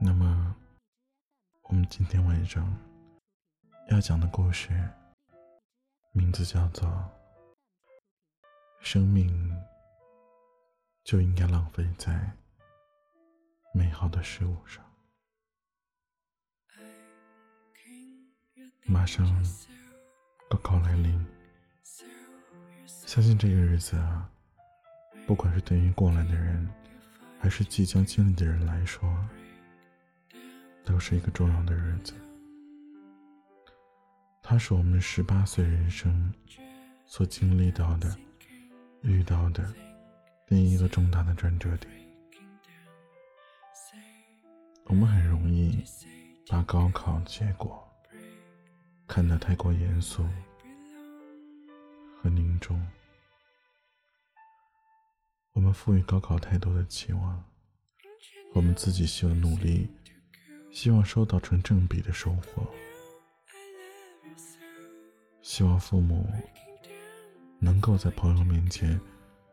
那么，我们今天晚上要讲的故事，名字叫做《生命就应该浪费在美好的事物上》。马上高考来临，相信这个日子啊，不管是对于过来的人，还是即将经历的人来说，都是一个重要的日子。它是我们十八岁人生所经历到的、遇到的另一个重大的转折点。我们很容易把高考结果。看得太过严肃和凝重，我们赋予高考太多的期望，我们自己希望努力，希望收到成正比的收获，希望父母能够在朋友面前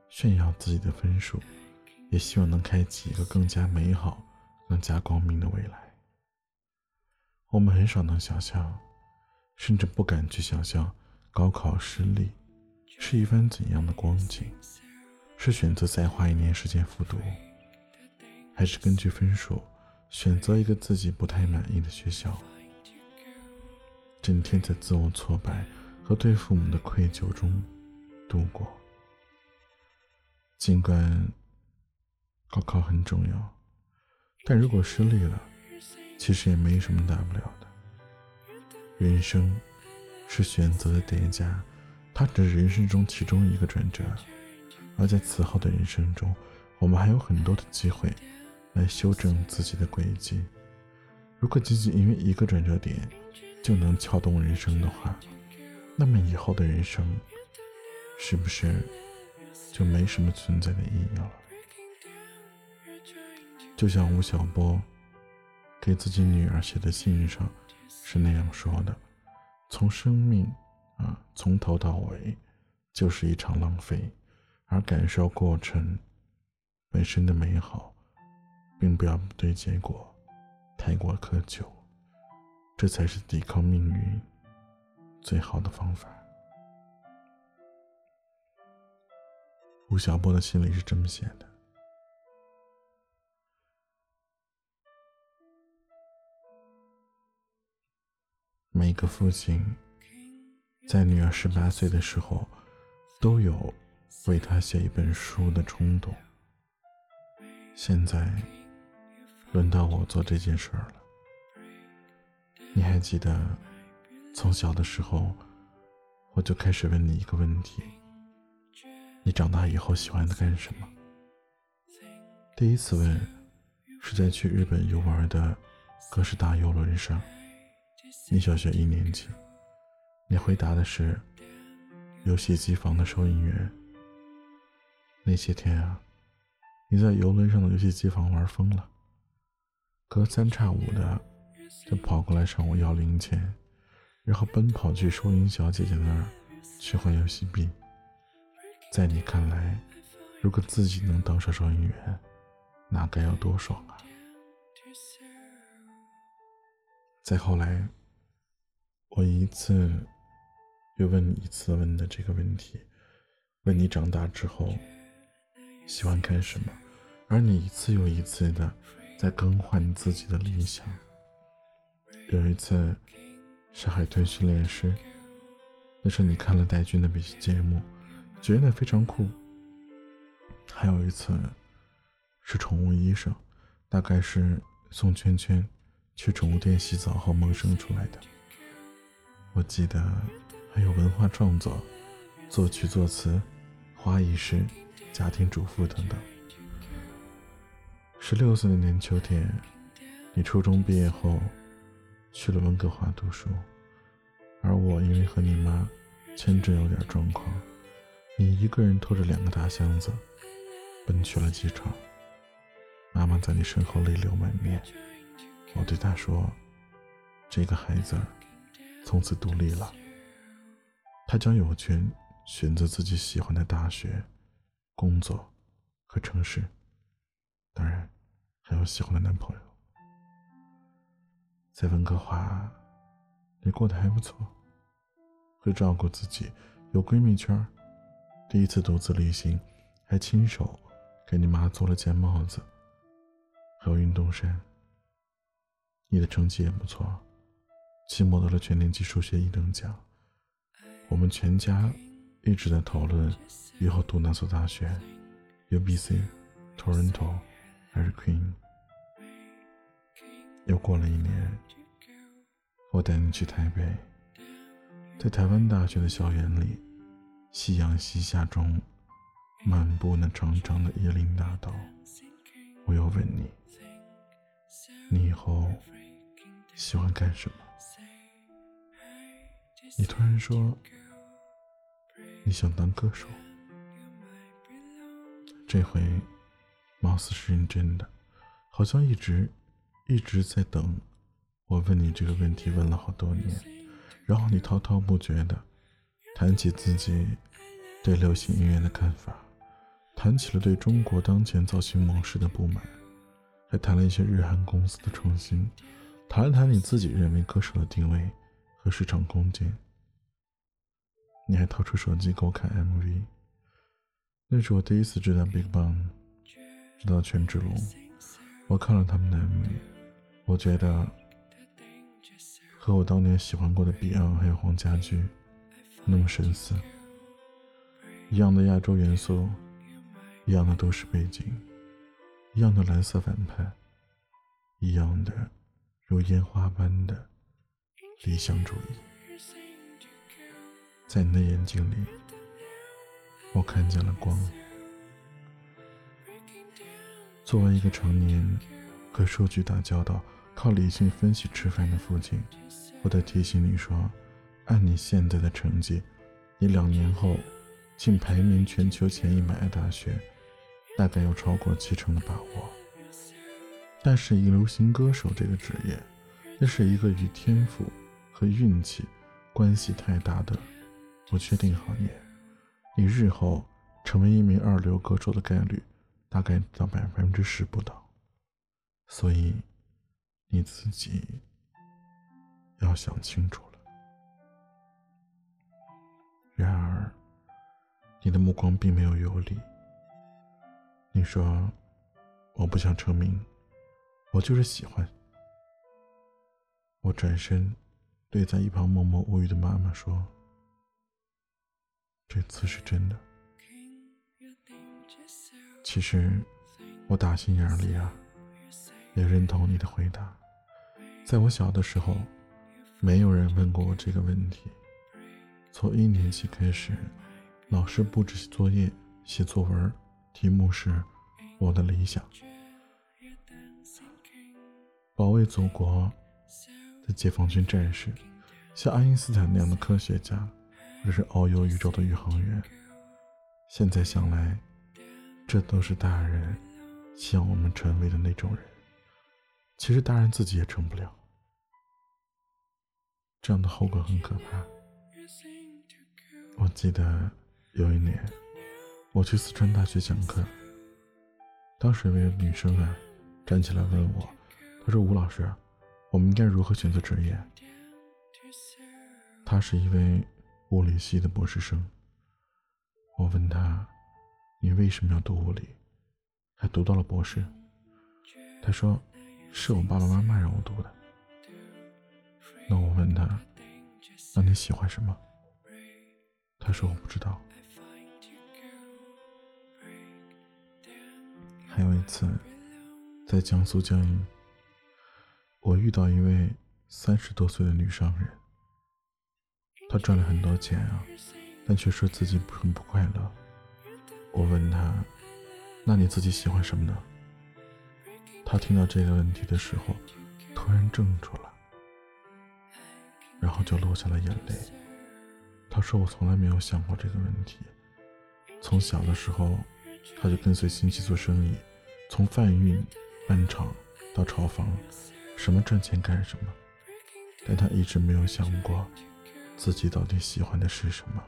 炫耀自己的分数，也希望能开启一个更加美好、更加光明的未来。我们很少能想象。甚至不敢去想象，高考失利是一番怎样的光景？是选择再花一年时间复读，还是根据分数选择一个自己不太满意的学校？整天在自我挫败和对父母的愧疚中度过。尽管高考很重要，但如果失利了，其实也没什么大不了的。人生是选择的叠加，它只是人生中其中一个转折，而在此后的人生中，我们还有很多的机会来修正自己的轨迹。如果仅仅因为一个转折点就能撬动人生的话，那么以后的人生是不是就没什么存在的意义了？就像吴晓波给自己女儿写的信上。是那样说的：从生命啊，从头到尾就是一场浪费，而感受过程本身的美好，并不要对结果太过苛求，这才是抵抗命运最好的方法。吴晓波的心里是这么写的。每个父亲在女儿十八岁的时候，都有为她写一本书的冲动。现在轮到我做这件事儿了。你还记得，从小的时候，我就开始问你一个问题：你长大以后喜欢干什么？第一次问是在去日本游玩的哥斯达游轮上。你小学一年级，你回答的是游戏机房的收银员。那些天啊，你在游轮上的游戏机房玩疯了，隔三差五的就跑过来向我要零钱，然后奔跑去收银小姐姐那儿去换游戏币。在你看来，如果自己能当上收银员，那该有多爽啊！再后来。我一次又问你一次问的这个问题，问你长大之后喜欢干什么，而你一次又一次的在更换自己的理想。有一次是海豚训练师，那是你看了戴军的比节目，觉得非常酷。还有一次是宠物医生，大概是宋圈圈去宠物店洗澡后萌生出来的。我记得还有文化创作、作曲作词、花艺师、家庭主妇等等。十六岁那年秋天，你初中毕业后去了温哥华读书，而我因为和你妈签证有点状况，你一个人拖着两个大箱子奔去了机场。妈妈在你身后泪流满面，我对她说：“这个孩子。”从此独立了，他将有权选择自己喜欢的大学、工作和城市，当然还有喜欢的男朋友。在温哥华，你过得还不错，会照顾自己，有闺蜜圈。第一次独自旅行，还亲手给你妈做了件帽子，还有运动衫。你的成绩也不错，期末得了全年级数学一等奖。我们全家一直在讨论以后读哪所大学，UBC、Toronto 还是 Queen。又过了一年，我带你去台北，在台湾大学的校园里，夕阳西下中，漫步那长长的椰林大道。我要问你，你以后？喜欢干什么？你突然说你想当歌手，这回貌似是认真的，好像一直一直在等我问你这个问题，问了好多年，然后你滔滔不绝的谈起自己对流行音乐的看法，谈起了对中国当前造型模式的不满，还谈了一些日韩公司的创新。谈了谈你自己认为歌手的定位和市场空间。你还掏出手机给我看 MV，那是我第一次知道 BigBang，知道权志龙。我看了他们的 MV，我觉得和我当年喜欢过的 Beyond 还有黄家驹那么神似，一样的亚洲元素，一样的都市背景，一样的蓝色反派，一样的。如烟花般的理想主义，在你的眼睛里，我看见了光。作为一个常年和数据打交道、靠理性分析吃饭的父亲，我得提醒你说：按你现在的成绩，你两年后进排名全球前一百的大学，大概有超过七成的把握。但是，以流行歌手这个职业，那是一个与天赋和运气关系太大的不确定行业。你日后成为一名二流歌手的概率，大概到百分之十不到。所以，你自己要想清楚了。然而，你的目光并没有游离。你说：“我不想成名。”我就是喜欢。我转身，对在一旁默默无语的妈妈说：“这次是真的。”其实，我打心眼里啊，也认同你的回答。在我小的时候，没有人问过我这个问题。从一年级开始，老师布置作业、写作文，题目是“我的理想”。保卫祖国的解放军战士，像爱因斯坦那样的科学家，或者是遨游宇宙的宇航员。现在想来，这都是大人希望我们成为的那种人。其实大人自己也成不了，这样的后果很可怕。我记得有一年，我去四川大学讲课，当时一位女生啊站起来问我。她说：“吴老师，我们应该如何选择职业？”他是一位物理系的博士生。我问他：“你为什么要读物理，还读到了博士？”他说：“是我爸爸妈妈让我读的。”那我问他：“那你喜欢什么？”他说：“我不知道。”还有一次，在江苏江阴。我遇到一位三十多岁的女商人，她赚了很多钱啊，但却说自己很不快乐。我问她：“那你自己喜欢什么呢？”她听到这个问题的时候，突然怔住了，然后就落下了眼泪。她说：“我从来没有想过这个问题。从小的时候，她就跟随亲戚做生意，从贩运、搬厂到炒房。”什么赚钱干什么？但他一直没有想过自己到底喜欢的是什么。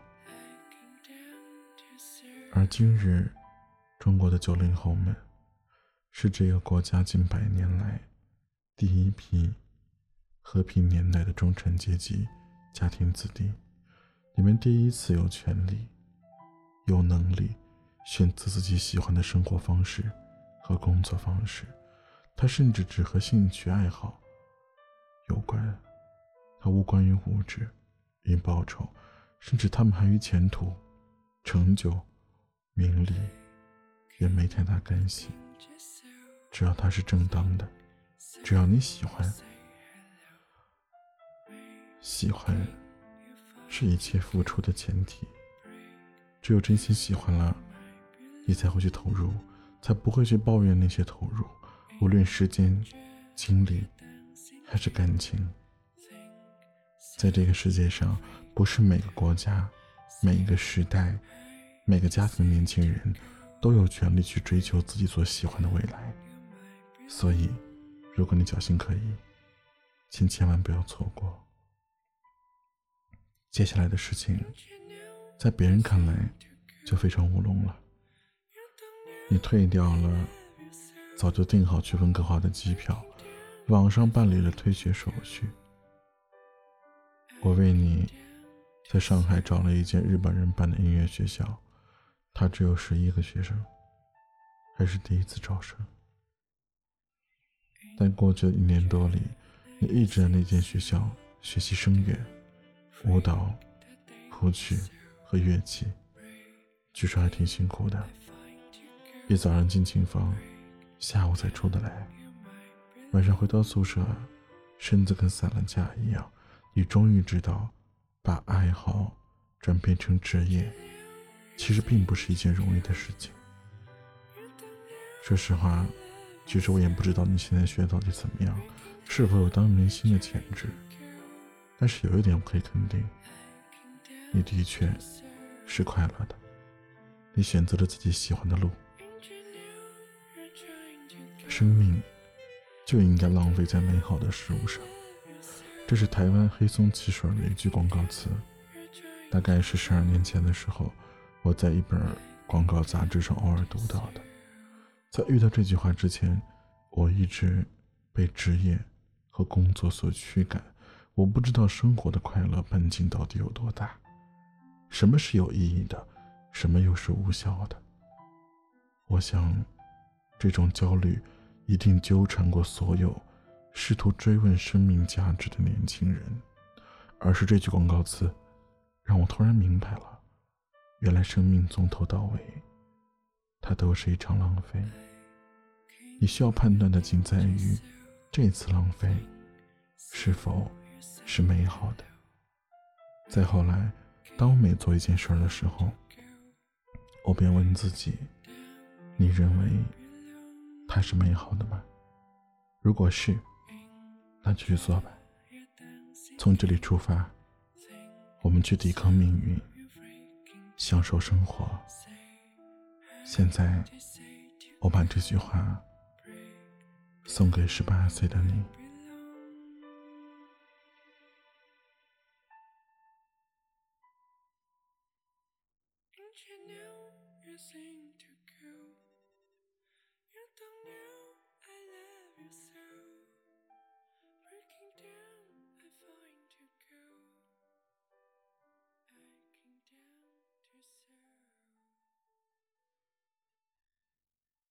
而今日，中国的九零后们是这个国家近百年来第一批和平年代的中产阶级家庭子弟，你们第一次有权利、有能力选择自己喜欢的生活方式和工作方式。它甚至只和兴趣爱好有关，它无关于物质与报酬，甚至他们还与前途、成就、名利也没太大干系。只要它是正当的，只要你喜欢。喜欢是一切付出的前提。只有真心喜欢了，你才会去投入，才不会去抱怨那些投入。无论时间、精力还是感情，在这个世界上，不是每个国家、每一个时代、每个家庭的年轻人都有权利去追求自己所喜欢的未来。所以，如果你侥幸可以，请千万不要错过。接下来的事情，在别人看来就非常乌龙了。你退掉了早就订好去温哥华的机票，网上办理了退学手续。我为你在上海找了一间日本人办的音乐学校，他只有十一个学生，还是第一次招生。在过去的一年多里，你一直在那间学校学习声乐。舞蹈、谱曲和乐器，据说还挺辛苦的。一早上进琴房，下午才出得来。晚上回到宿舍，身子跟散了架一样。你终于知道，把爱好转变成职业，其实并不是一件容易的事情。说实话，其实我也不知道你现在学到底怎么样，是否有当明星的潜质。但是有一点我可以肯定，你的确是快乐的。你选择了自己喜欢的路。生命就应该浪费在美好的事物上。这是台湾黑松汽水的一句广告词，大概是十二年前的时候，我在一本广告杂志上偶尔读到的。在遇到这句话之前，我一直被职业和工作所驱赶。我不知道生活的快乐半径到底有多大，什么是有意义的，什么又是无效的。我想，这种焦虑一定纠缠过所有试图追问生命价值的年轻人。而是这句广告词，让我突然明白了，原来生命从头到尾，它都是一场浪费。你需要判断的仅在于，这次浪费是否。是美好的。再后来，当我每做一件事的时候，我便问自己：你认为它是美好的吗？如果是，那就去做吧。从这里出发，我们去抵抗命运，享受生活。现在我把这句话送给十八岁的你。